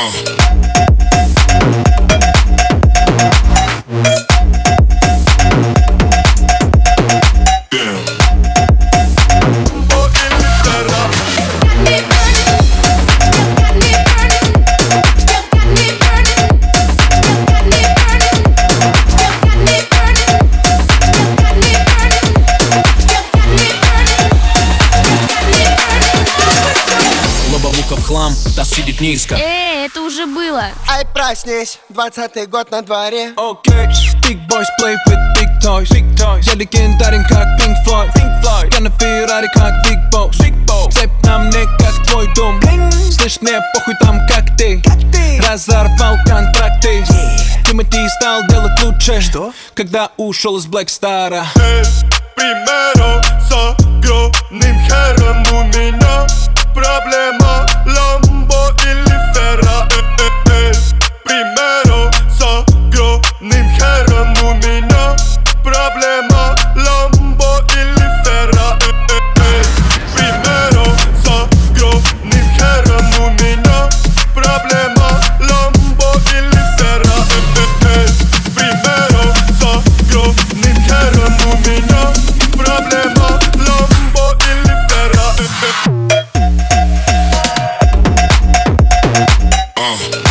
Uh. хлам, да сидит низко Эй, это уже было Ай, проснись, двадцатый год на дворе Окей, big boys play with big toys, big toys. Я легендарен, как Pink Floyd, Pink Floyd. Я на Феррари, как Big Boss, big Boss. Цепь на мне, как твой дом Bling. Слышь, мне похуй там, как ты, как ты. Разорвал контракты yeah. Тимати стал делать лучше Что? Когда ушел из Black Star э, Primero с огромным хером у меня проблемы Wow.